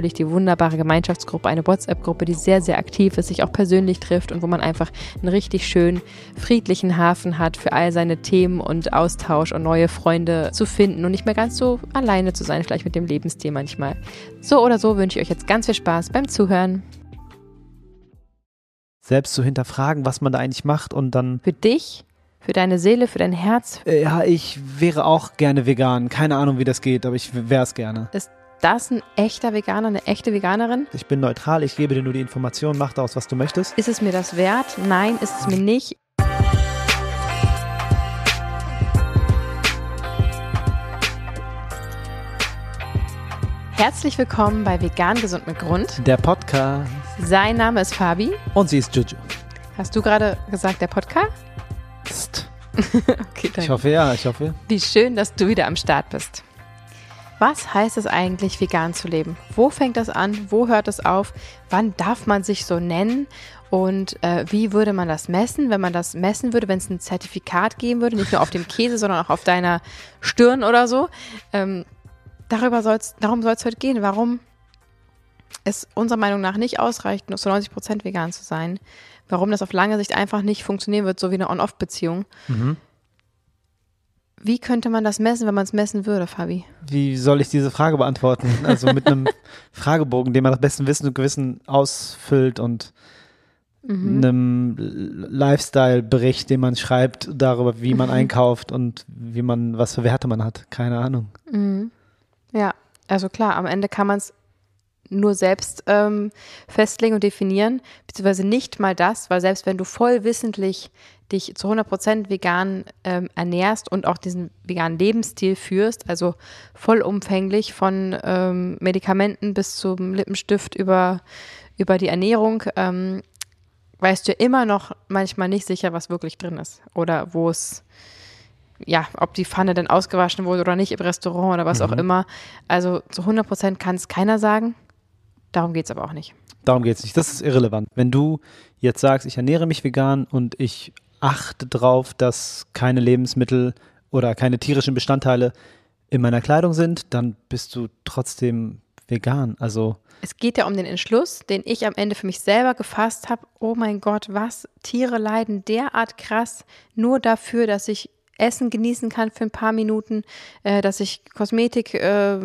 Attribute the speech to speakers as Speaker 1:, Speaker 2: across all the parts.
Speaker 1: natürlich die wunderbare Gemeinschaftsgruppe, eine WhatsApp-Gruppe, die sehr, sehr aktiv ist, sich auch persönlich trifft und wo man einfach einen richtig schönen, friedlichen Hafen hat für all seine Themen und Austausch und neue Freunde zu finden und nicht mehr ganz so alleine zu sein, vielleicht mit dem Lebensstil manchmal. So oder so wünsche ich euch jetzt ganz viel Spaß beim Zuhören.
Speaker 2: Selbst zu hinterfragen, was man da eigentlich macht und dann.
Speaker 1: Für dich? Für deine Seele, für dein Herz?
Speaker 2: Ja, ich wäre auch gerne vegan. Keine Ahnung, wie das geht, aber ich wäre es gerne.
Speaker 1: Ist das ein echter Veganer, eine echte Veganerin?
Speaker 2: Ich bin neutral, ich gebe dir nur die Information, mach daraus, was du möchtest.
Speaker 1: Ist es mir das wert? Nein, ist es mir nicht. Herzlich willkommen bei Vegan Gesund mit Grund.
Speaker 2: Der Podcast.
Speaker 1: Sein Name ist Fabi.
Speaker 2: Und sie ist Juju.
Speaker 1: Hast du gerade gesagt, der Podcast?
Speaker 2: okay, danke. Ich hoffe ja, ich hoffe.
Speaker 1: Wie schön, dass du wieder am Start bist. Was heißt es eigentlich, vegan zu leben? Wo fängt das an? Wo hört es auf? Wann darf man sich so nennen? Und äh, wie würde man das messen, wenn man das messen würde, wenn es ein Zertifikat geben würde, nicht nur auf dem Käse, sondern auch auf deiner Stirn oder so? Ähm, darüber soll's, darum soll es heute gehen. Warum es unserer Meinung nach nicht ausreicht, nur zu 90 Prozent vegan zu sein. Warum das auf lange Sicht einfach nicht funktionieren wird, so wie eine On-Off-Beziehung. Mhm. Wie könnte man das messen, wenn man es messen würde, Fabi?
Speaker 2: Wie soll ich diese Frage beantworten? Also mit einem Fragebogen, den man nach bestem Wissen und Gewissen ausfüllt und mhm. einem Lifestyle-Bericht, den man schreibt darüber, wie man mhm. einkauft und wie man, was für Werte man hat. Keine Ahnung.
Speaker 1: Mhm. Ja, also klar, am Ende kann man es nur selbst ähm, festlegen und definieren, beziehungsweise nicht mal das, weil selbst wenn du voll wissentlich dich zu 100% vegan ähm, ernährst und auch diesen veganen Lebensstil führst, also vollumfänglich von ähm, Medikamenten bis zum Lippenstift über, über die Ernährung, ähm, weißt du immer noch manchmal nicht sicher, was wirklich drin ist oder wo es ja, ob die Pfanne denn ausgewaschen wurde oder nicht im Restaurant oder was mhm. auch immer. Also zu 100% kann es keiner sagen. Darum geht es aber auch nicht.
Speaker 2: Darum geht es nicht. Das ist irrelevant. Wenn du jetzt sagst, ich ernähre mich vegan und ich achte darauf, dass keine Lebensmittel oder keine tierischen Bestandteile in meiner Kleidung sind, dann bist du trotzdem vegan. Also
Speaker 1: es geht ja um den Entschluss, den ich am Ende für mich selber gefasst habe. Oh mein Gott, was? Tiere leiden derart krass nur dafür, dass ich Essen genießen kann für ein paar Minuten, äh, dass ich Kosmetik äh,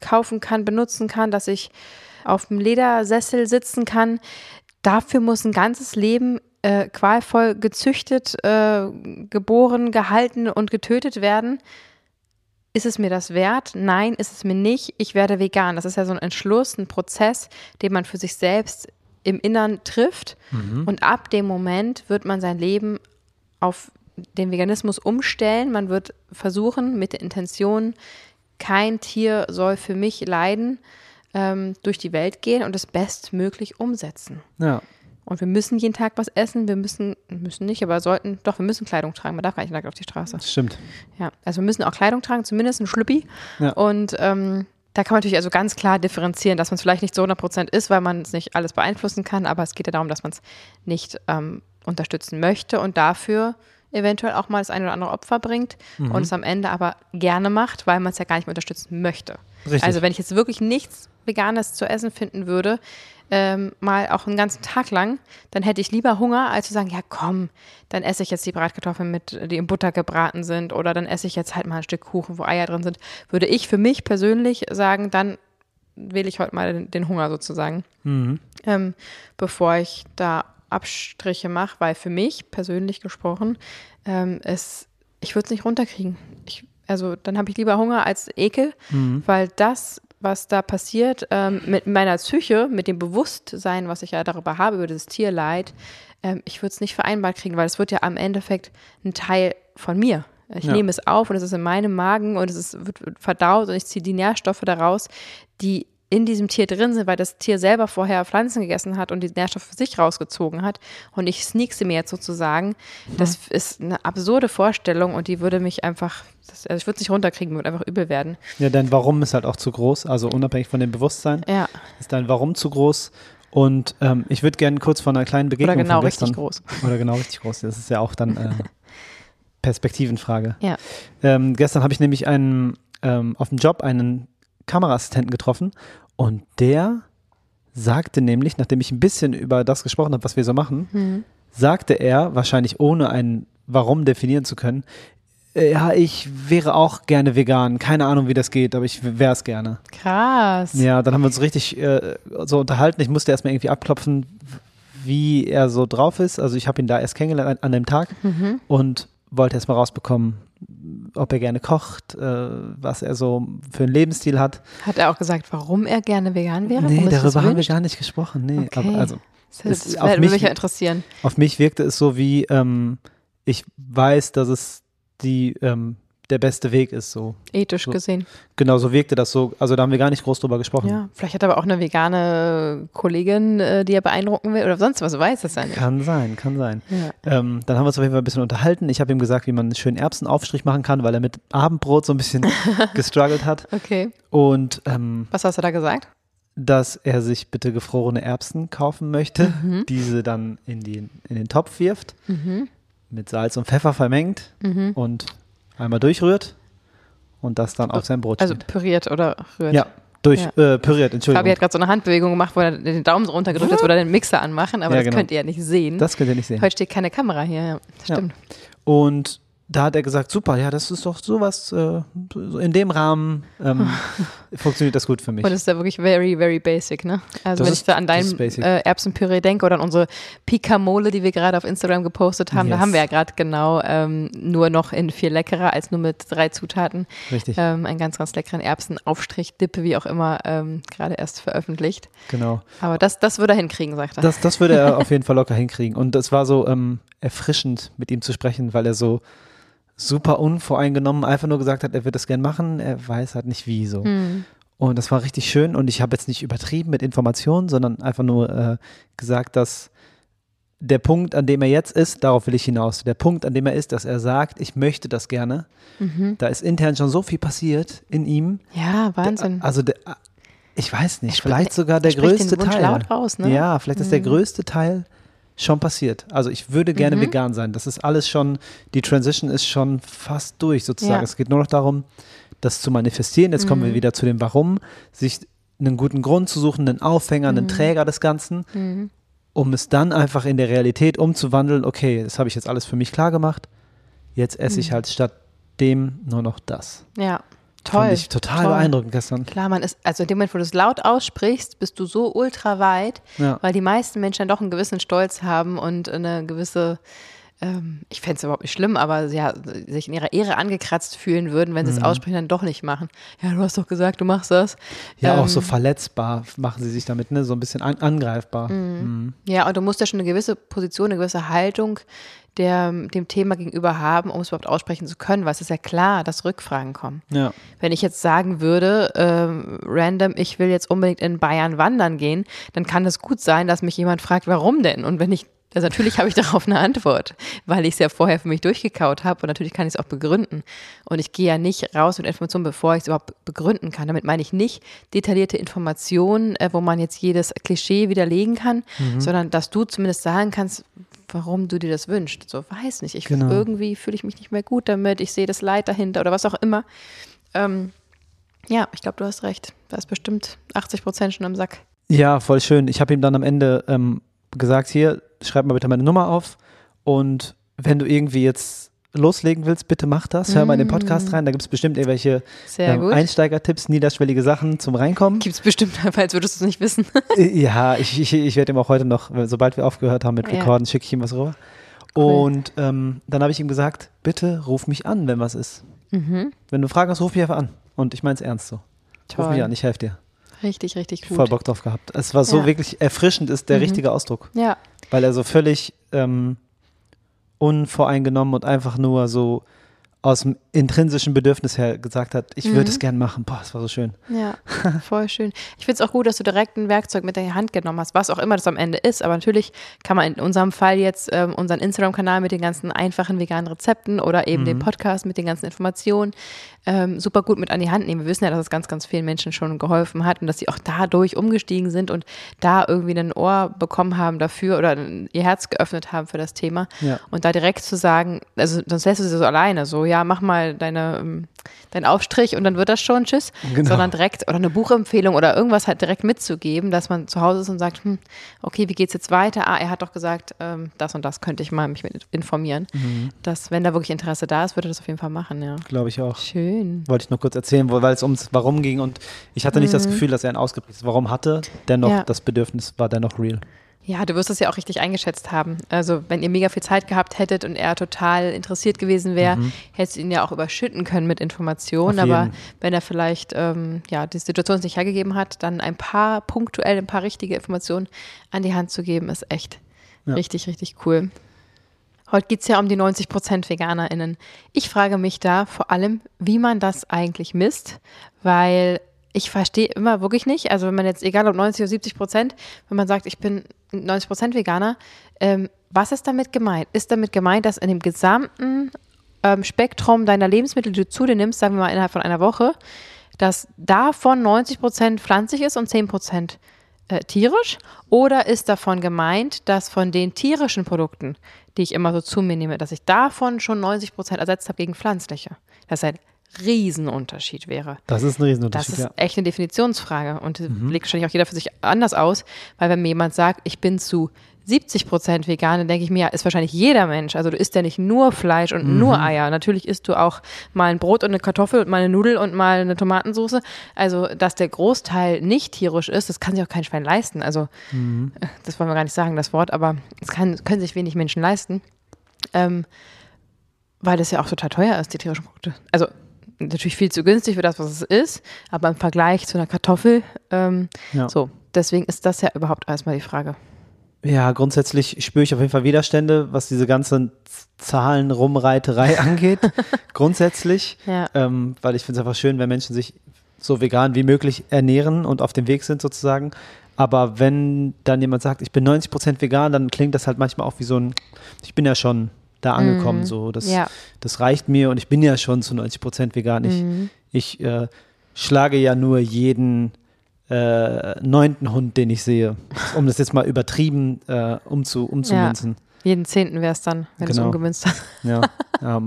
Speaker 1: kaufen kann, benutzen kann, dass ich auf dem Ledersessel sitzen kann. Dafür muss ein ganzes Leben äh, qualvoll gezüchtet, äh, geboren, gehalten und getötet werden. Ist es mir das wert? Nein, ist es mir nicht. Ich werde vegan. Das ist ja so ein Entschluss, ein Prozess, den man für sich selbst im Innern trifft. Mhm. Und ab dem Moment wird man sein Leben auf den Veganismus umstellen. Man wird versuchen, mit der Intention, kein Tier soll für mich leiden, ähm, durch die Welt gehen und es bestmöglich umsetzen.
Speaker 2: Ja.
Speaker 1: Und wir müssen jeden Tag was essen. Wir müssen, müssen nicht, aber sollten, doch, wir müssen Kleidung tragen. Man darf gar nicht nackt auf die Straße.
Speaker 2: Das stimmt.
Speaker 1: Ja, also wir müssen auch Kleidung tragen, zumindest ein Schlüppi. Ja. Und ähm, da kann man natürlich also ganz klar differenzieren, dass man es vielleicht nicht so 100% ist, weil man es nicht alles beeinflussen kann, aber es geht ja darum, dass man es nicht ähm, unterstützen möchte und dafür eventuell auch mal das ein oder andere Opfer bringt mhm. und es am Ende aber gerne macht, weil man es ja gar nicht mehr unterstützen möchte. Richtig. Also wenn ich jetzt wirklich nichts Veganes zu essen finden würde, ähm, mal auch einen ganzen Tag lang, dann hätte ich lieber Hunger, als zu sagen, ja komm, dann esse ich jetzt die Bratkartoffeln mit, die in Butter gebraten sind oder dann esse ich jetzt halt mal ein Stück Kuchen, wo Eier drin sind. Würde ich für mich persönlich sagen, dann wähle ich heute mal den, den Hunger sozusagen, mhm. ähm, bevor ich da Abstriche mache, weil für mich persönlich gesprochen, ähm, es, ich würde es nicht runterkriegen. Ich, also dann habe ich lieber Hunger als Ekel, mhm. weil das, was da passiert, ähm, mit meiner Psyche, mit dem Bewusstsein, was ich ja darüber habe, über das Tierleid, ähm, ich würde es nicht vereinbart kriegen, weil es wird ja am Endeffekt ein Teil von mir. Ich ja. nehme es auf und es ist in meinem Magen und es ist, wird verdaut und ich ziehe die Nährstoffe daraus, die in diesem Tier drin sind, weil das Tier selber vorher Pflanzen gegessen hat und die Nährstoffe für sich rausgezogen hat und ich sneak sie mir jetzt sozusagen. Das mhm. ist eine absurde Vorstellung und die würde mich einfach, das, also ich würde es nicht runterkriegen, würde einfach übel werden.
Speaker 2: Ja, dein Warum ist halt auch zu groß, also unabhängig von dem Bewusstsein
Speaker 1: ja.
Speaker 2: ist dein Warum zu groß. Und ähm, ich würde gerne kurz von einer kleinen Begegnung
Speaker 1: Oder genau
Speaker 2: von gestern,
Speaker 1: richtig groß.
Speaker 2: Oder genau richtig groß. Das ist ja auch dann äh, Perspektivenfrage.
Speaker 1: Ja.
Speaker 2: Ähm, gestern habe ich nämlich einen ähm, auf dem Job einen Kameraassistenten getroffen und der sagte nämlich, nachdem ich ein bisschen über das gesprochen habe, was wir so machen, mhm. sagte er, wahrscheinlich ohne ein Warum definieren zu können, äh, ja, ich wäre auch gerne vegan. Keine Ahnung, wie das geht, aber ich wäre es gerne.
Speaker 1: Krass.
Speaker 2: Ja, dann haben wir uns richtig äh, so unterhalten. Ich musste erstmal irgendwie abklopfen, wie er so drauf ist. Also ich habe ihn da erst kennengelernt an, an dem Tag mhm. und wollte erstmal rausbekommen, ob er gerne kocht, äh, was er so für einen Lebensstil hat.
Speaker 1: Hat er auch gesagt, warum er gerne vegan wäre?
Speaker 2: Nee, darüber haben wir gar nicht gesprochen. Nee,
Speaker 1: okay.
Speaker 2: aber also
Speaker 1: das, das würde mich ja interessieren.
Speaker 2: Auf mich wirkte es so wie, ähm, ich weiß, dass es die ähm, der beste Weg ist, so.
Speaker 1: Ethisch
Speaker 2: so,
Speaker 1: gesehen.
Speaker 2: Genau, so wirkte das so. Also da haben wir gar nicht groß drüber gesprochen.
Speaker 1: Ja, vielleicht hat er aber auch eine vegane Kollegin, äh, die er beeindrucken will oder sonst was, weiß das ja nicht.
Speaker 2: Kann sein, kann sein. Ja. Ähm, dann haben wir uns auf jeden Fall ein bisschen unterhalten. Ich habe ihm gesagt, wie man einen schönen Erbsenaufstrich machen kann, weil er mit Abendbrot so ein bisschen gestruggelt hat.
Speaker 1: Okay.
Speaker 2: Und ähm,
Speaker 1: was hast du da gesagt?
Speaker 2: dass er sich bitte gefrorene Erbsen kaufen möchte, mhm. diese dann in, die, in den Topf wirft, mhm. mit Salz und Pfeffer vermengt mhm. und einmal durchrührt und das dann auf sein Brot
Speaker 1: Also püriert oder rührt?
Speaker 2: Ja, durch, ja. Äh, püriert, Entschuldigung.
Speaker 1: Fabi hat gerade so eine Handbewegung gemacht, wo er den Daumen so runtergedrückt hat, wo er den Mixer anmachen, aber ja, das genau. könnt ihr ja nicht sehen.
Speaker 2: Das könnt ihr nicht sehen.
Speaker 1: Heute steht keine Kamera hier, ja, das stimmt.
Speaker 2: Und da hat er gesagt, super, ja, das ist doch sowas, äh, in dem Rahmen ähm, funktioniert das gut für mich.
Speaker 1: Und das ist ja wirklich very, very basic, ne? Also das wenn ist, ich da an dein äh, Erbsenpüree denke oder an unsere Pikamole, die wir gerade auf Instagram gepostet haben, yes. da haben wir ja gerade genau ähm, nur noch in viel leckerer als nur mit drei Zutaten.
Speaker 2: Richtig.
Speaker 1: Ähm, einen ganz, ganz leckeren Erbsenaufstrich, Dippe, wie auch immer, ähm, gerade erst veröffentlicht.
Speaker 2: Genau.
Speaker 1: Aber das, das würde er hinkriegen, sagt er.
Speaker 2: Das, das würde er auf jeden Fall locker hinkriegen. Und es war so ähm, erfrischend, mit ihm zu sprechen, weil er so super unvoreingenommen einfach nur gesagt hat, er wird das gern machen, er weiß halt nicht wie so. Mhm. Und das war richtig schön und ich habe jetzt nicht übertrieben mit Informationen, sondern einfach nur äh, gesagt, dass der Punkt, an dem er jetzt ist, darauf will ich hinaus. Der Punkt, an dem er ist, dass er sagt, ich möchte das gerne. Mhm. Da ist intern schon so viel passiert in ihm.
Speaker 1: Ja, Wahnsinn.
Speaker 2: Der, also der, ich weiß nicht, vielleicht sogar der größte Teil.
Speaker 1: Laut raus, ne?
Speaker 2: Ja, vielleicht ist der mhm. größte Teil schon passiert. Also ich würde gerne mhm. vegan sein. Das ist alles schon, die Transition ist schon fast durch sozusagen. Ja. Es geht nur noch darum, das zu manifestieren. Jetzt mhm. kommen wir mhm. wieder zu dem Warum, sich einen guten Grund zu suchen, einen Aufhänger, einen mhm. Träger des Ganzen, mhm. um es dann einfach in der Realität umzuwandeln. Okay, das habe ich jetzt alles für mich klar gemacht. Jetzt esse ich halt statt dem nur noch das.
Speaker 1: Ja. Toll.
Speaker 2: Fand ich total toll. beeindruckend gestern.
Speaker 1: Klar, man ist, also in dem Moment, wo du es laut aussprichst, bist du so ultra weit, ja. weil die meisten Menschen doch einen gewissen Stolz haben und eine gewisse, ähm, ich fände es überhaupt nicht schlimm, aber ja, sich in ihrer Ehre angekratzt fühlen würden, wenn sie mhm. es aussprechen, dann doch nicht machen. Ja, du hast doch gesagt, du machst das.
Speaker 2: Ja, ähm, auch so verletzbar machen sie sich damit, ne, so ein bisschen an, angreifbar.
Speaker 1: Mhm. Mhm. Ja, und du musst ja schon eine gewisse Position, eine gewisse Haltung der, dem Thema gegenüber haben, um es überhaupt aussprechen zu können, weil es ist ja klar, dass Rückfragen kommen.
Speaker 2: Ja.
Speaker 1: Wenn ich jetzt sagen würde, ähm, random, ich will jetzt unbedingt in Bayern wandern gehen, dann kann es gut sein, dass mich jemand fragt, warum denn? Und wenn ich Also natürlich habe ich darauf eine Antwort, weil ich es ja vorher für mich durchgekaut habe und natürlich kann ich es auch begründen. Und ich gehe ja nicht raus mit Informationen, bevor ich es überhaupt begründen kann. Damit meine ich nicht detaillierte Informationen, äh, wo man jetzt jedes Klischee widerlegen kann, mhm. sondern dass du zumindest sagen kannst, warum du dir das wünschst. So, weiß nicht. Ich genau. irgendwie fühle ich mich nicht mehr gut damit, ich sehe das Leid dahinter oder was auch immer. Ähm, ja, ich glaube, du hast recht. Da ist bestimmt 80 Prozent schon am Sack.
Speaker 2: Ja, voll schön. Ich habe ihm dann am Ende ähm, gesagt, hier, schreib mal bitte meine Nummer auf und wenn du irgendwie jetzt loslegen willst, bitte mach das. Hör mal in den Podcast mm. rein. Da gibt es bestimmt irgendwelche ähm, Einsteigertipps, niederschwellige Sachen zum Reinkommen.
Speaker 1: Gibt es bestimmt, falls würdest du es nicht wissen.
Speaker 2: Äh, ja, ich, ich, ich werde ihm auch heute noch, sobald wir aufgehört haben mit Rekorden, ja. schicke ich ihm was rüber. Cool. Und ähm, dann habe ich ihm gesagt, bitte ruf mich an, wenn was ist. Mhm. Wenn du Fragen hast, ruf mich einfach an. Und ich meine es ernst so. Toll. Ruf mich an, ich helfe dir.
Speaker 1: Richtig, richtig gut.
Speaker 2: Voll Bock drauf gehabt. Es war so ja. wirklich erfrischend, ist der mhm. richtige Ausdruck.
Speaker 1: Ja.
Speaker 2: Weil er so völlig ähm, unvoreingenommen und einfach nur so aus dem intrinsischen Bedürfnis her gesagt hat, ich mhm. würde es gern machen. Boah, das war so schön.
Speaker 1: Ja, voll schön. Ich finde es auch gut, dass du direkt ein Werkzeug mit der Hand genommen hast, was auch immer das am Ende ist. Aber natürlich kann man in unserem Fall jetzt ähm, unseren Instagram-Kanal mit den ganzen einfachen veganen Rezepten oder eben mhm. den Podcast mit den ganzen Informationen ähm, super gut mit an die Hand nehmen. Wir wissen ja, dass es ganz, ganz vielen Menschen schon geholfen hat und dass sie auch dadurch umgestiegen sind und da irgendwie ein Ohr bekommen haben dafür oder ihr Herz geöffnet haben für das Thema. Ja. Und da direkt zu sagen, also sonst lässt du sie so alleine, so, ja, mach mal deine, ähm, deinen Aufstrich und dann wird das schon, tschüss. Genau. Sondern direkt, oder eine Buchempfehlung oder irgendwas halt direkt mitzugeben, dass man zu Hause ist und sagt, hm, okay, wie geht's jetzt weiter? Ah, er hat doch gesagt, ähm, das und das könnte ich mal mich mit informieren. Mhm. Dass, wenn da wirklich Interesse da ist, würde das auf jeden Fall machen, ja.
Speaker 2: Glaube ich auch.
Speaker 1: Schön.
Speaker 2: Wollte ich noch kurz erzählen, weil es ums Warum ging und ich hatte nicht mhm. das Gefühl, dass er ein ausgeprägtes Warum hatte. Dennoch, ja. das Bedürfnis war dennoch real.
Speaker 1: Ja, du wirst es ja auch richtig eingeschätzt haben. Also, wenn ihr mega viel Zeit gehabt hättet und er total interessiert gewesen wäre, mhm. hättest du ihn ja auch überschütten können mit Informationen. Aber wenn er vielleicht ähm, ja, die Situation nicht hergegeben hat, dann ein paar punktuell, ein paar richtige Informationen an die Hand zu geben, ist echt ja. richtig, richtig cool. Heute geht es ja um die 90 Prozent VeganerInnen. Ich frage mich da vor allem, wie man das eigentlich misst, weil ich verstehe immer wirklich nicht, also wenn man jetzt, egal ob 90 oder 70 Prozent, wenn man sagt, ich bin 90 Prozent Veganer, ähm, was ist damit gemeint? Ist damit gemeint, dass in dem gesamten ähm, Spektrum deiner Lebensmittel, die du zu dir nimmst, sagen wir mal innerhalb von einer Woche, dass davon 90 Prozent pflanzlich ist und 10 Prozent äh, tierisch? Oder ist davon gemeint, dass von den tierischen Produkten, die ich immer so zu mir nehme, dass ich davon schon 90 Prozent ersetzt habe gegen pflanzliche? Das ein Riesenunterschied wäre.
Speaker 2: Das ist ein Riesenunterschied.
Speaker 1: Das ist ja. echt eine Definitionsfrage und mhm. legt wahrscheinlich auch jeder für sich anders aus, weil wenn mir jemand sagt, ich bin zu 70 Prozent vegan, dann denke ich mir, ja, ist wahrscheinlich jeder Mensch. Also du isst ja nicht nur Fleisch und mhm. nur Eier. Natürlich isst du auch mal ein Brot und eine Kartoffel und mal eine Nudel und mal eine Tomatensauce. Also, dass der Großteil nicht tierisch ist, das kann sich auch kein Schwein leisten. Also, mhm. das wollen wir gar nicht sagen, das Wort, aber das kann, können sich wenig Menschen leisten. Ähm, weil das ja auch total teuer ist, die tierischen Produkte. Also, natürlich viel zu günstig für das, was es ist, aber im Vergleich zu einer Kartoffel, ähm, ja. so. Deswegen ist das ja überhaupt erstmal die Frage.
Speaker 2: Ja, grundsätzlich spüre ich auf jeden Fall Widerstände, was diese ganze Zahlenrumreiterei angeht. grundsätzlich. Ja. Ähm, weil ich finde es einfach schön, wenn Menschen sich so vegan wie möglich ernähren und auf dem Weg sind sozusagen. Aber wenn dann jemand sagt, ich bin 90 Prozent vegan, dann klingt das halt manchmal auch wie so ein, ich bin ja schon da angekommen, mm, so das, ja. das reicht mir und ich bin ja schon zu 90 Prozent vegan. Ich, mm. ich äh, schlage ja nur jeden äh, neunten Hund, den ich sehe, um das jetzt mal übertrieben äh, umzu, umzumünzen.
Speaker 1: Ja. Jeden zehnten wäre es dann, wenn genau. es umgemünzt hast.
Speaker 2: Ja, ja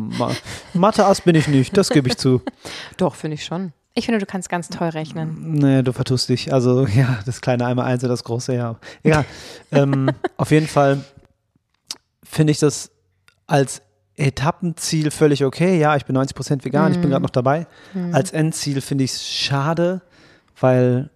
Speaker 2: Mathe-Ass bin ich nicht, das gebe ich zu.
Speaker 1: Doch, finde ich schon. Ich finde, du kannst ganz toll rechnen.
Speaker 2: Nee, du vertust dich. Also, ja, das kleine einmal eins und das große, ja. Egal. ähm, auf jeden Fall finde ich das als Etappenziel völlig okay. Ja, ich bin 90% vegan, mm. ich bin mhm. gerade noch dabei. Mm. Als Endziel finde ich es schade, weil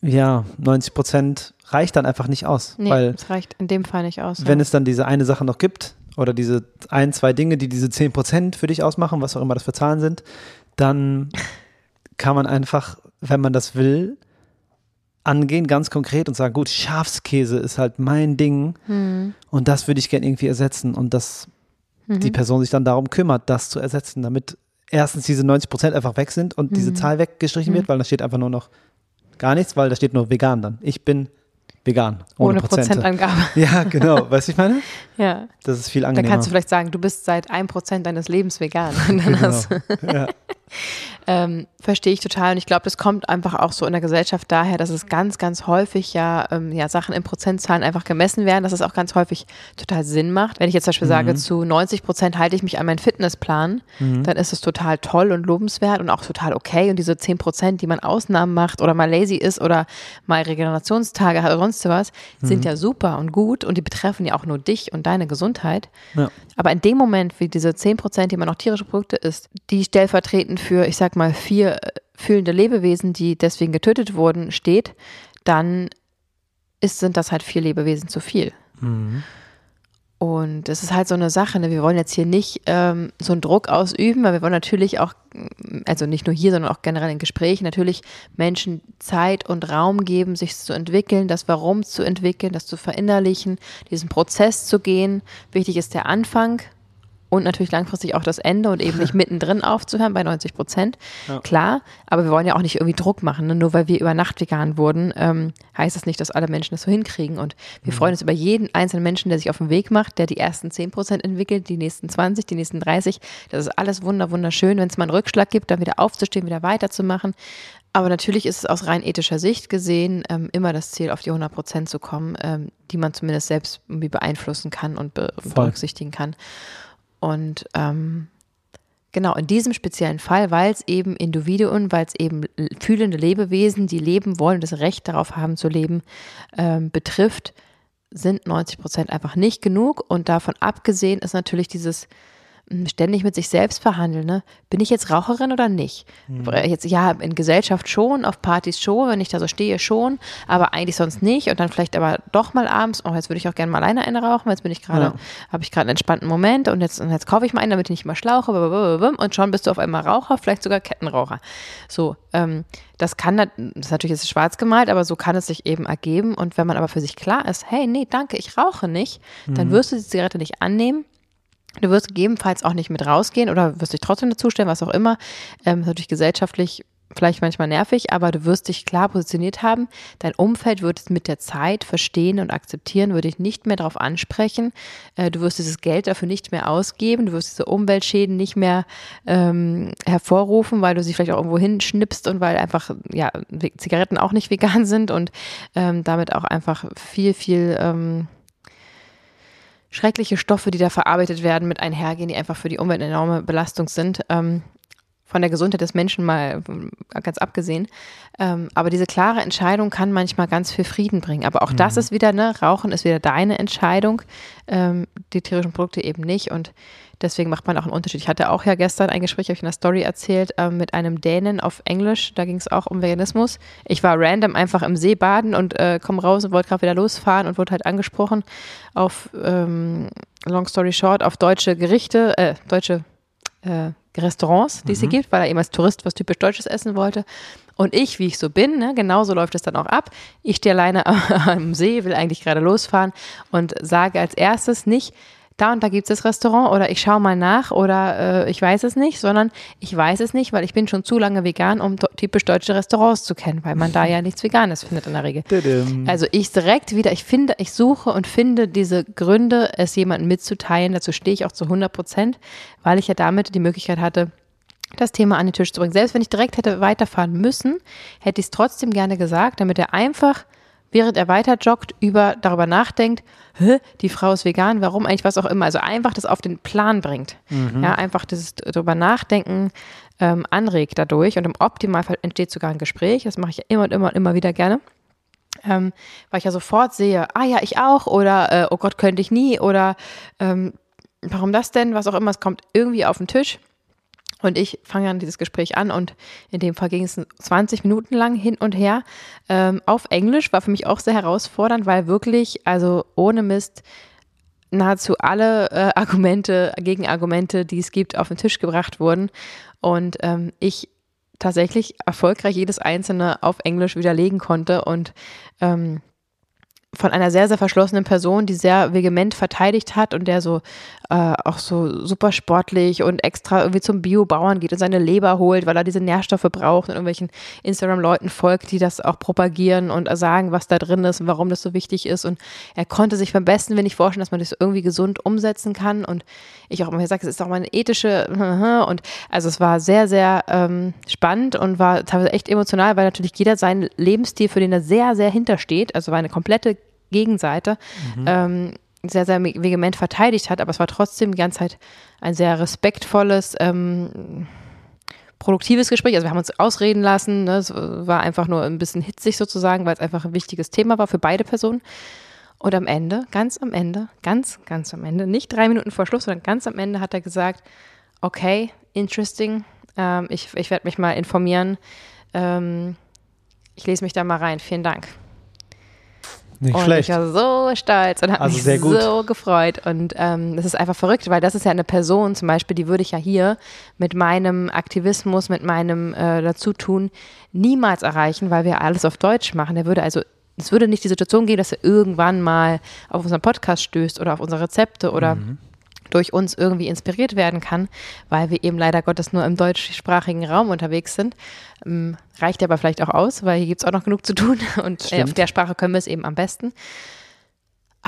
Speaker 2: ja, 90 Prozent reicht dann einfach nicht aus.
Speaker 1: Nee,
Speaker 2: weil
Speaker 1: es reicht in dem Fall nicht aus.
Speaker 2: Wenn ja. es dann diese eine Sache noch gibt oder diese ein, zwei Dinge, die diese 10 Prozent für dich ausmachen, was auch immer das für Zahlen sind, dann kann man einfach, wenn man das will, angehen, ganz konkret und sagen, gut, Schafskäse ist halt mein Ding mhm. und das würde ich gerne irgendwie ersetzen und dass mhm. die Person sich dann darum kümmert, das zu ersetzen, damit erstens diese 90 Prozent einfach weg sind und mhm. diese Zahl weggestrichen wird, mhm. weil da steht einfach nur noch gar nichts, weil da steht nur vegan dann. Ich bin vegan.
Speaker 1: Ohne,
Speaker 2: Ohne, Prozente.
Speaker 1: Prozentangabe.
Speaker 2: Ja, genau. Weißt du, ich meine?
Speaker 1: Ja.
Speaker 2: Das ist viel
Speaker 1: Da
Speaker 2: angenehmer.
Speaker 1: kannst du vielleicht sagen, du bist seit einem Prozent deines Lebens vegan.
Speaker 2: Genau. ja.
Speaker 1: ähm, verstehe ich total. Und ich glaube, das kommt einfach auch so in der Gesellschaft daher, dass es ganz, ganz häufig ja, ähm, ja Sachen in Prozentzahlen einfach gemessen werden, dass es auch ganz häufig total Sinn macht. Wenn ich jetzt zum Beispiel sage, zu 90 Prozent halte ich mich an meinen Fitnessplan, dann ist es total toll und lobenswert und auch total okay. Und diese 10 Prozent, die man Ausnahmen macht oder mal lazy ist oder mal Regenerationstage hat oder sonst was, sind ja super und gut und die betreffen ja auch nur dich und deine Gesundheit.
Speaker 2: Ja.
Speaker 1: Aber in dem Moment, wie diese 10 Prozent, die man noch tierische Produkte isst, die stellvertretend für, ich sag mal, vier fühlende Lebewesen, die deswegen getötet wurden, steht, dann ist, sind das halt vier Lebewesen zu viel.
Speaker 2: Mhm.
Speaker 1: Und es ist halt so eine Sache, ne? wir wollen jetzt hier nicht ähm, so einen Druck ausüben, weil wir wollen natürlich auch, also nicht nur hier, sondern auch generell in Gesprächen, natürlich Menschen Zeit und Raum geben, sich zu entwickeln, das Warum zu entwickeln, das zu verinnerlichen, diesen Prozess zu gehen. Wichtig ist der Anfang und natürlich langfristig auch das Ende und eben nicht mittendrin aufzuhören bei 90 Prozent.
Speaker 2: Ja.
Speaker 1: Klar, aber wir wollen ja auch nicht irgendwie Druck machen. Ne? Nur weil wir über Nacht vegan wurden, ähm, heißt das nicht, dass alle Menschen das so hinkriegen. Und wir freuen uns über jeden einzelnen Menschen, der sich auf den Weg macht, der die ersten 10 Prozent entwickelt, die nächsten 20, die nächsten 30. Das ist alles wunder, wunderschön. Wenn es mal einen Rückschlag gibt, dann wieder aufzustehen, wieder weiterzumachen. Aber natürlich ist es aus rein ethischer Sicht gesehen ähm, immer das Ziel, auf die 100 Prozent zu kommen, ähm, die man zumindest selbst irgendwie beeinflussen kann und be berücksichtigen kann. Und ähm, genau in diesem speziellen Fall, weil es eben Individuen, weil es eben fühlende Lebewesen, die leben wollen, das Recht darauf haben zu leben, ähm, betrifft, sind 90 Prozent einfach nicht genug. Und davon abgesehen ist natürlich dieses ständig mit sich selbst verhandeln. Ne? Bin ich jetzt Raucherin oder nicht? Jetzt ja, in Gesellschaft schon, auf Partys schon, wenn ich da so stehe schon, aber eigentlich sonst nicht. Und dann vielleicht aber doch mal abends, oh, jetzt würde ich auch gerne mal alleine eine rauchen, jetzt bin ich gerade,
Speaker 2: Ja.
Speaker 1: habe ich gerade einen entspannten Moment und jetzt, und jetzt kaufe ich mal einen, damit ich nicht mal schlauche, und schon bist du auf einmal Raucher, vielleicht sogar Kettenraucher. So, ähm, das kann, das ist natürlich jetzt schwarz gemalt, aber so kann es sich eben ergeben. Und wenn man aber für sich klar ist, hey, nee, danke, ich rauche nicht, dann wirst du die Zigarette nicht annehmen. Du wirst gegebenenfalls auch nicht mit rausgehen oder wirst dich trotzdem dazustellen, was auch immer. Ähm, ist natürlich gesellschaftlich vielleicht manchmal nervig, aber du wirst dich klar positioniert haben. Dein Umfeld wird es mit der Zeit verstehen und akzeptieren, würde dich nicht mehr darauf ansprechen. Äh, du wirst dieses Geld dafür nicht mehr ausgeben. Du wirst diese Umweltschäden nicht mehr ähm, hervorrufen, weil du sie vielleicht auch irgendwo hinschnippst und weil einfach ja Zigaretten auch nicht vegan sind und ähm, damit auch einfach viel, viel ähm, schreckliche Stoffe, die da verarbeitet werden, mit einhergehen, die einfach für die Umwelt eine enorme Belastung sind. Ähm, von der Gesundheit des Menschen mal ähm, ganz abgesehen. Ähm, aber diese klare Entscheidung kann manchmal ganz viel Frieden bringen. Aber auch das ist wieder, ne, Rauchen ist wieder deine Entscheidung, ähm, die tierischen Produkte eben nicht. Und deswegen macht man auch einen Unterschied. Ich hatte auch ja gestern ein Gespräch, habe ich in der Story erzählt, ähm, mit einem Dänen auf Englisch. Da ging es auch um Veganismus. Ich war random einfach im See baden und äh, komme raus und wollte gerade wieder losfahren und wurde halt angesprochen auf, ähm, long story short, auf deutsche Gerichte, äh, deutsche äh, Restaurants, die es hier gibt, weil er eben als Tourist was typisch Deutsches essen wollte. Und ich, wie ich so bin, ne, genauso läuft es dann auch ab. Ich stehe alleine am See, will eigentlich gerade losfahren und sage als erstes nicht, da und da gibt es das Restaurant oder ich schaue mal nach oder äh, ich weiß es nicht, sondern ich weiß es nicht, weil ich bin schon zu lange vegan, um typisch deutsche Restaurants zu kennen, weil man da ja nichts Veganes findet in der Regel. Also ich direkt wieder, ich finde, ich suche und finde diese Gründe, es jemandem mitzuteilen. Dazu stehe ich auch zu 100 Prozent, weil ich ja damit die Möglichkeit hatte, das Thema an den Tisch zu bringen. Selbst wenn ich direkt hätte weiterfahren müssen, hätte ich es trotzdem gerne gesagt, damit er einfach, während er weiter joggt, über, darüber nachdenkt, Hä, die Frau ist vegan, warum eigentlich was auch immer. Also einfach das auf den Plan bringt. Ja, einfach dieses darüber nachdenken ähm, anregt dadurch und im Optimalfall entsteht sogar ein Gespräch. Das mache ich ja immer und immer und immer wieder gerne ähm, weil ich ja sofort sehe, ah ja, ich auch oder äh, oh Gott, könnte ich nie oder ähm, warum das denn, was auch immer, es kommt irgendwie auf den Tisch. Und ich fange dann dieses Gespräch an und in dem Fall ging es 20 Minuten lang hin und her ähm, auf Englisch, war für mich auch sehr herausfordernd, weil wirklich, also ohne Mist, nahezu alle äh, Argumente, Gegenargumente, die es gibt, auf den Tisch gebracht wurden. Und ähm, ich tatsächlich erfolgreich jedes einzelne auf Englisch widerlegen konnte und ähm, von einer sehr, sehr verschlossenen Person, die sehr vehement verteidigt hat und der so äh, auch so super sportlich und extra irgendwie zum Biobauern geht und seine Leber holt, weil er diese Nährstoffe braucht und irgendwelchen Instagram-Leuten folgt, die das auch propagieren und sagen, was da drin ist und warum das so wichtig ist. Und er konnte sich beim besten nicht vorstellen, dass man das irgendwie gesund umsetzen kann. Und ich auch immer gesagt, es ist auch mal eine ethische und also es war sehr, sehr ähm, spannend und war teilweise echt emotional, weil natürlich jeder seinen Lebensstil, für den er sehr, sehr hintersteht, also war eine komplette Gegenseite, mhm. ähm, sehr, sehr vehement verteidigt hat, aber es war trotzdem die ganze Zeit ein sehr respektvolles, ähm, produktives Gespräch. Also wir haben uns ausreden lassen, ne? es war einfach nur ein bisschen hitzig sozusagen, weil es einfach ein wichtiges Thema war für beide Personen. Und am Ende, ganz am Ende, ganz, ganz am Ende, nicht drei Minuten vor Schluss, sondern ganz am Ende hat er gesagt, okay, interesting, ähm, ich, ich werde mich mal informieren. Ähm, ich lese mich da mal rein. Vielen Dank.
Speaker 2: Nicht
Speaker 1: und
Speaker 2: schlecht.
Speaker 1: ich war so stolz und habe
Speaker 2: Also
Speaker 1: mich so gefreut. Und ähm, das ist einfach verrückt, weil das ist ja eine Person zum Beispiel, die würde ich ja hier mit meinem Aktivismus, mit meinem äh, Dazutun niemals erreichen, weil wir alles auf Deutsch machen. Der würde also, es würde nicht die Situation geben, dass er irgendwann mal auf unseren Podcast stößt oder auf unsere Rezepte oder
Speaker 2: Mhm.
Speaker 1: Durch uns irgendwie inspiriert werden kann, weil wir eben leider Gottes nur im deutschsprachigen Raum unterwegs sind. Ähm, reicht aber vielleicht auch aus, weil hier gibt es auch noch genug zu tun und äh, auf der Sprache können wir es eben am besten.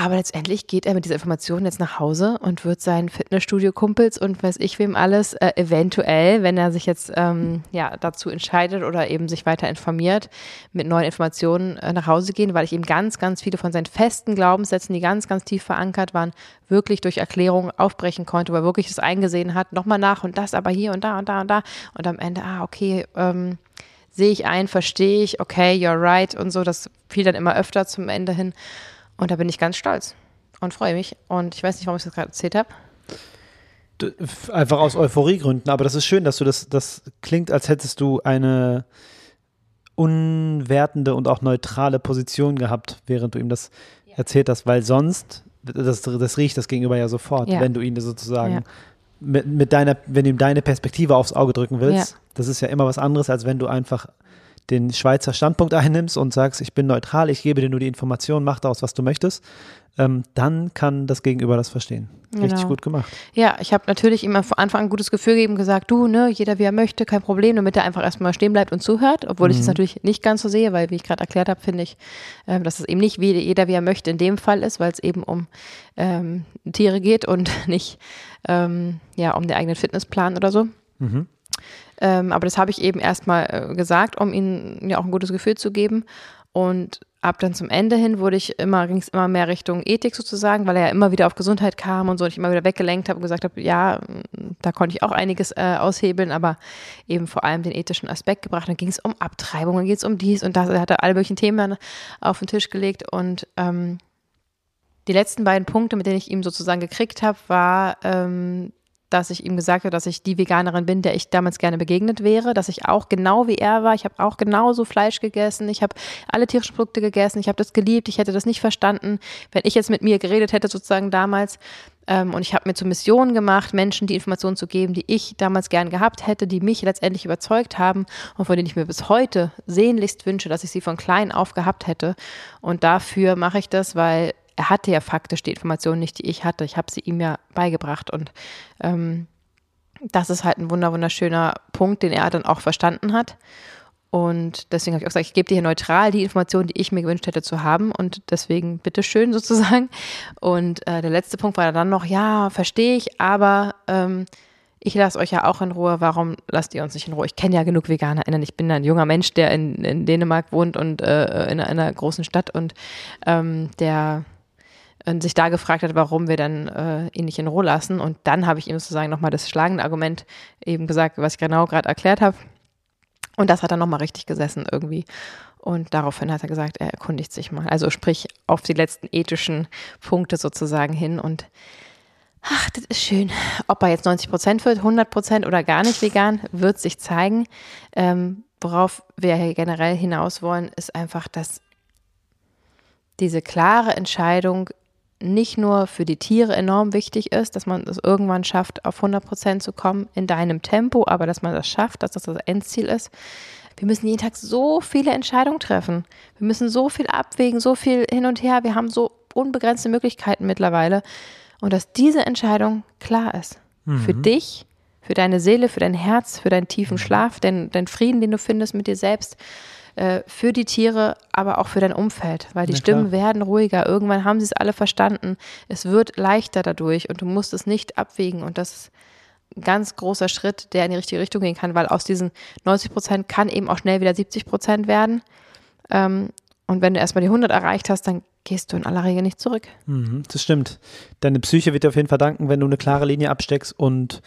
Speaker 1: Aber letztendlich geht er mit dieser Information jetzt nach Hause und wird seinen Fitnessstudio-Kumpels und weiß ich wem alles äh, eventuell, wenn er sich jetzt ähm, ja, dazu entscheidet oder eben sich weiter informiert, mit neuen Informationen äh, nach Hause gehen, weil ich ihm ganz, ganz viele von seinen festen Glaubenssätzen, die ganz, ganz tief verankert waren, wirklich durch Erklärungen aufbrechen konnte, wo er wirklich das eingesehen hat, nochmal nach und das, aber hier und da und da und da und am Ende, ah, okay, ähm, sehe ich ein, verstehe ich, okay, you're right und so, das fiel dann immer öfter zum Ende hin. Und da bin ich ganz stolz und freue mich. Und ich weiß nicht, warum ich das gerade erzählt habe.
Speaker 2: Einfach aus Euphoriegründen, aber das ist schön, dass du das, das klingt, als hättest du eine unwertende und auch neutrale Position gehabt, während du ihm das erzählt hast, weil sonst, das, das riecht das Gegenüber ja sofort,
Speaker 1: Ja.
Speaker 2: wenn du ihn sozusagen
Speaker 1: Ja.
Speaker 2: mit, mit deiner, wenn du ihm deine Perspektive aufs Auge drücken willst.
Speaker 1: Ja.
Speaker 2: Das ist ja immer was anderes, als wenn du einfach den Schweizer Standpunkt einnimmst und sagst, ich bin neutral, ich gebe dir nur die Information, mach daraus, was du möchtest, ähm, dann kann das Gegenüber das verstehen. Richtig
Speaker 1: Genau.
Speaker 2: gut gemacht.
Speaker 1: Ja, ich habe natürlich ihm von Anfang an ein gutes Gefühl gegeben, gesagt, du, ne, jeder wie er möchte, kein Problem, damit er einfach erstmal stehen bleibt und zuhört, obwohl ich das natürlich nicht ganz so sehe, weil, wie ich gerade erklärt habe, finde ich, ähm, dass es eben nicht wie jeder wie er möchte in dem Fall ist, weil es eben um ähm, Tiere geht und nicht ähm, ja, um den eigenen Fitnessplan oder so.
Speaker 2: Mhm.
Speaker 1: Ähm, aber das habe ich eben erstmal äh, gesagt, um ihnen ja auch ein gutes Gefühl zu geben. Und ab dann zum Ende hin wurde ich immer, ging es immer mehr Richtung Ethik sozusagen, weil er ja immer wieder auf Gesundheit kam und so und ich immer wieder weggelenkt habe und gesagt habe, ja, m, da konnte ich auch einiges äh, aushebeln, aber eben vor allem den ethischen Aspekt gebracht. Dann ging es um Abtreibung, dann geht es um dies und das. Er hatte alle möglichen Themen auf den Tisch gelegt und ähm, die letzten beiden Punkte, mit denen ich ihm sozusagen gekriegt habe, war, ähm, dass ich ihm gesagt habe, dass ich die Veganerin bin, der ich damals gerne begegnet wäre, dass ich auch genau wie er war, ich habe auch genauso Fleisch gegessen, ich habe alle tierischen Produkte gegessen, ich habe das geliebt, ich hätte das nicht verstanden, wenn ich jetzt mit mir geredet hätte sozusagen damals. Ähm, und ich habe mir zur Mission gemacht, Menschen die Informationen zu geben, die ich damals gern gehabt hätte, die mich letztendlich überzeugt haben und von denen ich mir bis heute sehnlichst wünsche, dass ich sie von klein auf gehabt hätte. Und dafür mache ich das, weil er hatte ja faktisch die Informationen nicht, die ich hatte. Ich habe sie ihm ja beigebracht und ähm, das ist halt ein wunder wunderschöner Punkt, den er dann auch verstanden hat. Und deswegen habe ich auch gesagt, ich gebe dir hier neutral die Informationen, die ich mir gewünscht hätte zu haben. Und deswegen bitteschön sozusagen. Und äh, der letzte Punkt war dann noch, ja, verstehe ich, aber ähm, ich lasse euch ja auch in Ruhe. Warum lasst ihr uns nicht in Ruhe? Ich kenne ja genug VeganerInnen. Ich bin ein junger Mensch, der in, in Dänemark wohnt und äh, in, einer, in einer großen Stadt und ähm, der und sich da gefragt hat, warum wir dann äh, ihn nicht in Ruhe lassen. Und dann habe ich ihm sozusagen nochmal das schlagende Argument eben gesagt, was ich genau gerade erklärt habe. Und das hat dann nochmal richtig gesessen irgendwie. Und daraufhin hat er gesagt, er erkundigt sich mal. Also sprich auf die letzten ethischen Punkte sozusagen hin. Und ach, das ist schön. Ob er jetzt 90 Prozent wird, 100 Prozent oder gar nicht vegan, wird sich zeigen. Ähm, worauf wir hier generell hinaus wollen, ist einfach, dass diese klare Entscheidung nicht nur für die Tiere enorm wichtig ist, dass man es irgendwann schafft, auf 100 Prozent zu kommen in deinem Tempo, aber dass man das schafft, dass das das Endziel ist. wir müssen jeden Tag so viele Entscheidungen treffen. Wir müssen so viel abwägen, so viel hin und her. Wir haben so unbegrenzte Möglichkeiten mittlerweile. Und dass diese Entscheidung klar ist. Mhm. Für dich, für deine Seele, für dein Herz, für deinen tiefen mhm. Schlaf, deinen dein Frieden, den du findest mit dir selbst, äh, für die Tiere, aber auch für dein Umfeld, weil die ja, Stimmen klar. werden ruhiger. Irgendwann haben sie es alle verstanden. Es wird leichter dadurch und du musst es nicht abwägen. Und das ist ein ganz großer Schritt, der in die richtige Richtung gehen kann, weil aus diesen 90 Prozent kann eben auch schnell wieder 70 Prozent werden. Ähm, und wenn du erstmal die 100 erreicht hast, dann gehst du in aller Regel nicht zurück.
Speaker 2: Mhm, das stimmt. Deine Psyche wird dir auf jeden Fall danken, wenn du eine klare Linie absteckst und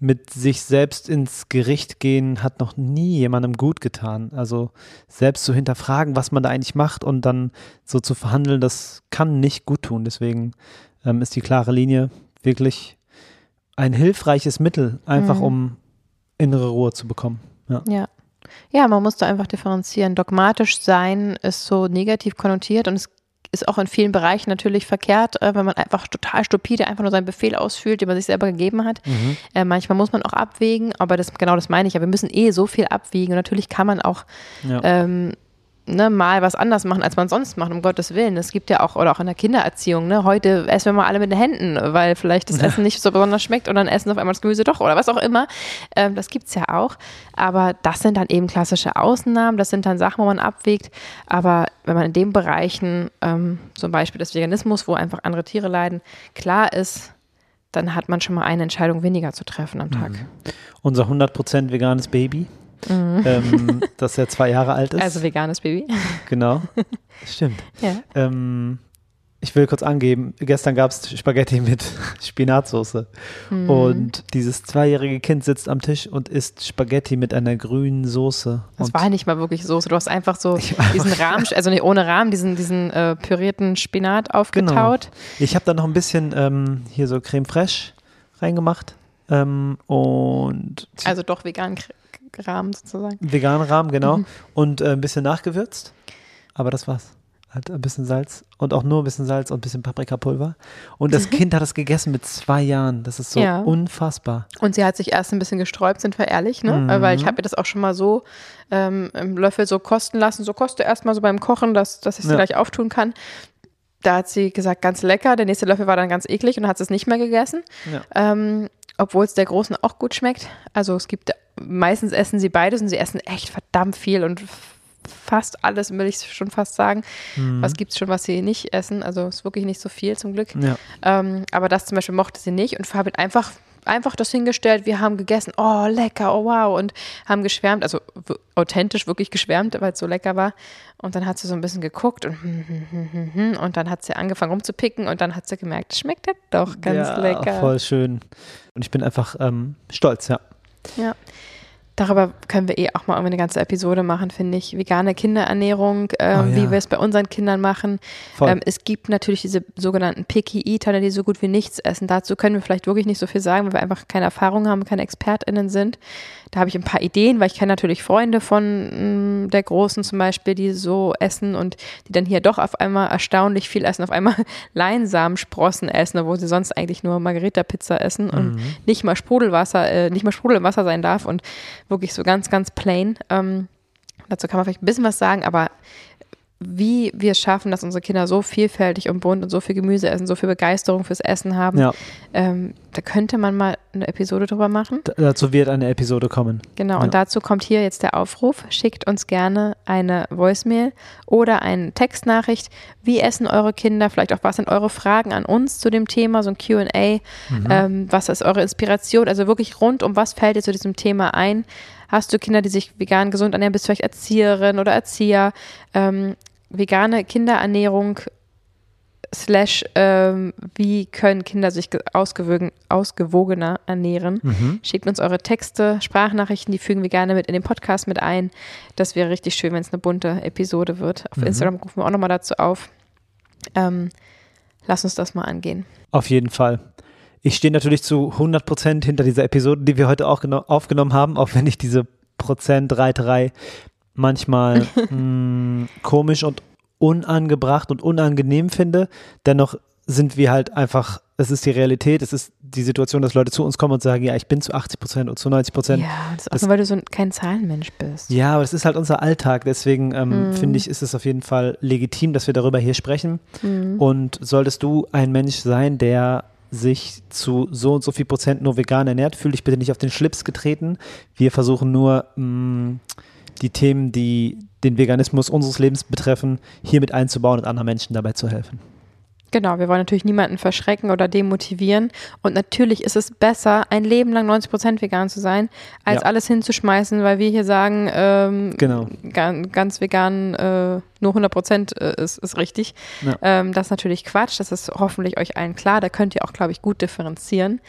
Speaker 2: mit sich selbst ins Gericht gehen hat noch nie jemandem gut getan. Also selbst zu hinterfragen, was man da eigentlich macht und dann so zu verhandeln, das kann nicht gut tun. Deswegen ähm, ist die klare Linie wirklich ein hilfreiches Mittel, einfach mhm. um innere Ruhe zu bekommen. Ja.
Speaker 1: ja. Ja, man muss da einfach differenzieren. Dogmatisch sein ist so negativ konnotiert und es ist auch in vielen Bereichen natürlich verkehrt, äh, wenn man einfach total stupide einfach nur seinen Befehl ausführt, den man sich selber gegeben hat. Mhm. Äh, manchmal muss man auch abwägen, aber das genau das meine ich. Ja, wir müssen eh so viel abwiegen. Und natürlich kann man auch ja. ähm, ne, mal was anders machen, als man sonst macht, um Gottes Willen. Es gibt ja auch, oder auch in der Kindererziehung, ne, heute essen wir mal alle mit den Händen, weil vielleicht das Essen nicht so besonders schmeckt und dann essen auf einmal das Gemüse doch oder was auch immer. Ähm, das es ja auch. Aber das sind dann eben klassische Ausnahmen, das sind dann Sachen, wo man abwägt. Aber wenn man in den Bereichen, ähm, zum Beispiel des Veganismus, wo einfach andere Tiere leiden, klar ist, dann hat man schon mal eine Entscheidung weniger zu treffen am Tag. Mhm.
Speaker 2: Unser 100% veganes Baby Mhm. Ähm, das ja zwei Jahre alt ist.
Speaker 1: Also veganes Baby.
Speaker 2: Genau. Stimmt. Ja. Ähm, ich will kurz angeben, gestern gab es Spaghetti mit Spinatsauce. Mhm. Und dieses zweijährige Kind sitzt am Tisch und isst Spaghetti mit einer grünen Soße.
Speaker 1: Das und war nicht mal wirklich Soße. Du hast einfach so diesen Rahmen, also nicht ohne Rahmen, diesen, diesen äh, pürierten Spinat aufgetaut.
Speaker 2: Genau. Ich habe da noch ein bisschen ähm, hier so Creme fraiche reingemacht. Ähm, und
Speaker 1: also doch vegan Rahmen sozusagen.
Speaker 2: Veganen Rahmen, genau. Mhm. Und äh, ein bisschen nachgewürzt. Aber das war's. Halt ein bisschen Salz und auch nur ein bisschen Salz und ein bisschen Paprikapulver. Und das. Kind hat es gegessen mit zwei Jahren. Das ist so ja. unfassbar.
Speaker 1: Und sie hat sich erst ein bisschen gesträubt, sind wir ehrlich, ne? Mhm. Weil ich habe ihr das auch schon mal so ähm, im Löffel so kosten lassen. So koste erst mal so beim Kochen, dass, dass ich sie ja. gleich auftun kann. Da hat sie gesagt, ganz lecker. Der nächste Löffel war dann ganz eklig und hat es nicht mehr gegessen. Ja. Ähm, obwohl es der Großen auch gut schmeckt. Also es gibt, meistens essen sie beides und sie essen echt verdammt viel und fast alles, will ich schon fast sagen. Mhm. Was gibt es schon, was sie nicht essen? Also ist wirklich nicht so viel zum Glück. Ja. Ähm, aber das zum Beispiel mochte sie nicht und Fabi hat einfach einfach das hingestellt, wir haben gegessen, oh lecker, oh wow und haben geschwärmt, also authentisch wirklich geschwärmt, weil es so lecker war und dann hat sie so ein bisschen geguckt und und dann hat sie angefangen rumzupicken und dann hat sie gemerkt, schmeckt ja doch ganz ja, lecker.
Speaker 2: voll schön und ich bin einfach ähm, stolz, ja.
Speaker 1: Ja. Darüber können wir eh auch mal eine ganze Episode machen, finde ich. Vegane Kinderernährung, ähm, oh, ja. wie wir es bei unseren Kindern machen. Ähm, es gibt natürlich diese sogenannten Picky Eater, die so gut wie nichts essen. Dazu können wir vielleicht wirklich nicht so viel sagen, weil wir einfach keine Erfahrung haben, keine ExpertInnen sind. Da habe ich ein paar Ideen, weil ich kenne natürlich Freunde von mh, mm, der Großen zum Beispiel, die so essen und die dann hier doch auf einmal erstaunlich viel essen, auf einmal Leinsamensprossen essen, obwohl sie sonst eigentlich nur Margarita-Pizza essen und mhm. nicht mal Sprudelwasser, äh, nicht mal Sprudel im Wasser sein darf und wirklich so ganz, ganz plain. Ähm, dazu kann man vielleicht ein bisschen was sagen, aber wie wir es schaffen, dass unsere Kinder so vielfältig und bunt und so viel Gemüse essen, so viel Begeisterung fürs Essen haben. Ja. Ähm, da könnte man mal eine Episode drüber machen.
Speaker 2: D dazu wird eine Episode kommen.
Speaker 1: Genau, ja. und dazu kommt hier jetzt der Aufruf. Schickt uns gerne eine Voicemail oder eine Textnachricht. Wie essen eure Kinder? Vielleicht auch, was sind eure Fragen an uns zu dem Thema? So ein QA. Mhm. Ähm, was ist eure Inspiration? Also wirklich rund um was fällt dir zu diesem Thema ein? Hast du Kinder, die sich vegan gesund ernähren? Bist du vielleicht Erzieherin oder Erzieher? Ähm, vegane Kinderernährung slash ähm, wie können Kinder sich ausgewogen, ausgewogener ernähren. Mhm. Schickt uns eure Texte, Sprachnachrichten, die fügen wir gerne mit in den Podcast mit ein. Das wäre richtig schön, wenn es eine bunte Episode wird. Auf mhm. Instagram rufen wir auch nochmal dazu auf. Ähm, lass uns das mal angehen.
Speaker 2: Auf jeden Fall. Ich stehe natürlich zu 100 Prozent hinter dieser Episode, die wir heute auch aufgenommen haben, auch wenn ich diese Prozentreiterei manchmal mh, mm, komisch und unangebracht und unangenehm finde. Dennoch sind wir halt einfach es ist die Realität, es ist die Situation, dass Leute zu uns kommen und sagen, ja, ich bin zu 80 Prozent oder zu 90 Prozent.
Speaker 1: Ja, das ist auch nur, weil du so ein, kein Zahlenmensch bist.
Speaker 2: Ja, aber das ist halt unser Alltag. Deswegen ähm,
Speaker 1: Mhm.
Speaker 2: finde ich, ist es auf jeden Fall legitim, dass wir darüber hier sprechen.
Speaker 1: Mhm.
Speaker 2: Und solltest du ein Mensch sein, der sich zu so und so viel Prozent nur vegan ernährt, fühl dich bitte nicht auf den Schlips getreten. Wir versuchen nur mh, die Themen, die den Veganismus unseres Lebens betreffen, hier mit einzubauen und anderen Menschen dabei zu helfen.
Speaker 1: Genau, wir wollen natürlich niemanden verschrecken oder demotivieren. Und natürlich ist es besser, ein Leben lang 90 Prozent vegan zu sein, als
Speaker 2: Ja.
Speaker 1: alles hinzuschmeißen, weil wir hier sagen, ähm,
Speaker 2: Genau.
Speaker 1: ganz, ganz vegan, äh, nur 100 Prozent äh, ist, ist richtig.
Speaker 2: Ja.
Speaker 1: Ähm, das ist natürlich Quatsch. Das ist hoffentlich euch allen klar. Da könnt ihr auch, glaube ich, gut differenzieren.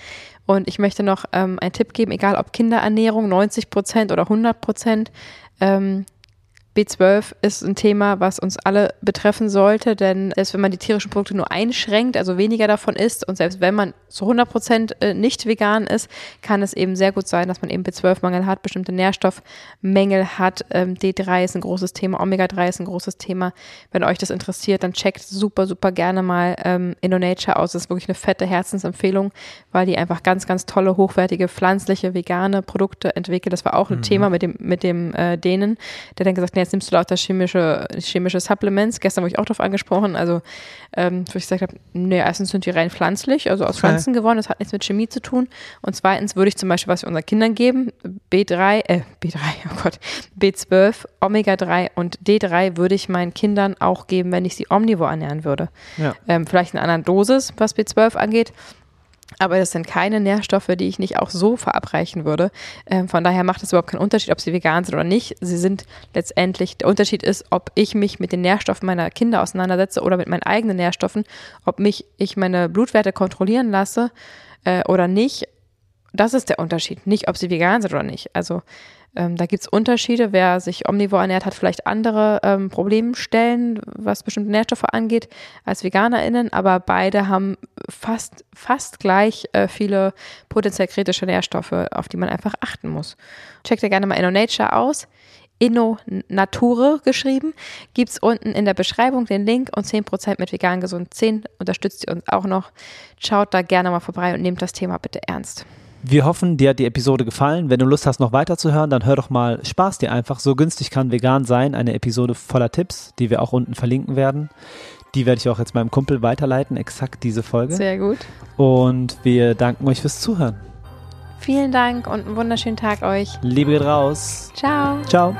Speaker 1: Und ich möchte noch ähm, einen Tipp geben, egal ob Kinderernährung, 90 Prozent oder 100 Prozent. Ähm, B12 ist ein Thema, was uns alle betreffen sollte, denn selbst wenn man die tierischen Produkte nur einschränkt, also weniger davon isst und selbst wenn man zu 100 Prozent äh, nicht vegan ist, kann es eben sehr gut sein, dass man eben B12-Mangel hat, bestimmte Nährstoffmängel hat. Ähm, D3 ist ein großes Thema, Omega-3 ist ein großes Thema. Wenn euch das interessiert, dann checkt super, super gerne mal ähm, InnoNature aus. Das ist wirklich eine fette Herzensempfehlung, weil die einfach ganz, ganz tolle, hochwertige, pflanzliche, vegane Produkte entwickelt. Das war auch ein Thema mit dem, mit dem äh, Dänen, der dann gesagt hat, jetzt nimmst du lauter chemische, chemische Supplements. Gestern wurde ich auch darauf angesprochen, also ähm, wo ich gesagt habe, nee, erstens sind die rein pflanzlich, also aus
Speaker 2: Okay.
Speaker 1: Pflanzen gewonnen, das hat nichts mit Chemie zu tun. Und zweitens würde ich zum Beispiel, was wir unseren Kindern geben, B3, äh, B3, oh Gott, B12, Omega-3 und D3 würde ich meinen Kindern auch geben, wenn ich sie omnivor ernähren würde.
Speaker 2: Ja.
Speaker 1: Ähm, vielleicht in einer anderen Dosis, was B12 angeht. Aber das sind keine Nährstoffe, die ich nicht auch so verabreichen würde. Ähm, von daher macht es überhaupt keinen Unterschied, ob sie vegan sind oder nicht. Sie sind letztendlich, der Unterschied ist, ob ich mich mit den Nährstoffen meiner Kinder auseinandersetze oder mit meinen eigenen Nährstoffen, ob mich ich meine Blutwerte kontrollieren lasse äh, oder nicht. Das ist der Unterschied. Nicht, ob sie vegan sind oder nicht. Also ähm, da gibt es Unterschiede. Wer sich omnivor ernährt, hat vielleicht andere ähm, Problemstellen, was bestimmte Nährstoffe angeht, als VeganerInnen, aber beide haben fast, fast gleich äh, viele potenziell kritische Nährstoffe, auf die man einfach achten muss. Checkt ihr gerne mal InnoNature aus. Inno Nature geschrieben. Gibt es unten in der Beschreibung den Link und 10% mit vegan gesund 10 unterstützt ihr uns auch noch. Schaut da gerne mal vorbei und nehmt das Thema bitte ernst.
Speaker 2: Wir hoffen, dir hat die Episode gefallen. Wenn du Lust hast, noch weiter zu hören, dann hör doch mal Spaß dir einfach. So günstig kann vegan sein. Eine Episode voller Tipps, die wir auch unten verlinken werden. Die werde ich auch jetzt meinem Kumpel weiterleiten, exakt diese Folge.
Speaker 1: Sehr gut.
Speaker 2: Und wir danken euch fürs Zuhören.
Speaker 1: Vielen Dank und einen wunderschönen Tag euch.
Speaker 2: Liebe geht raus.
Speaker 1: Ciao.
Speaker 2: Ciao.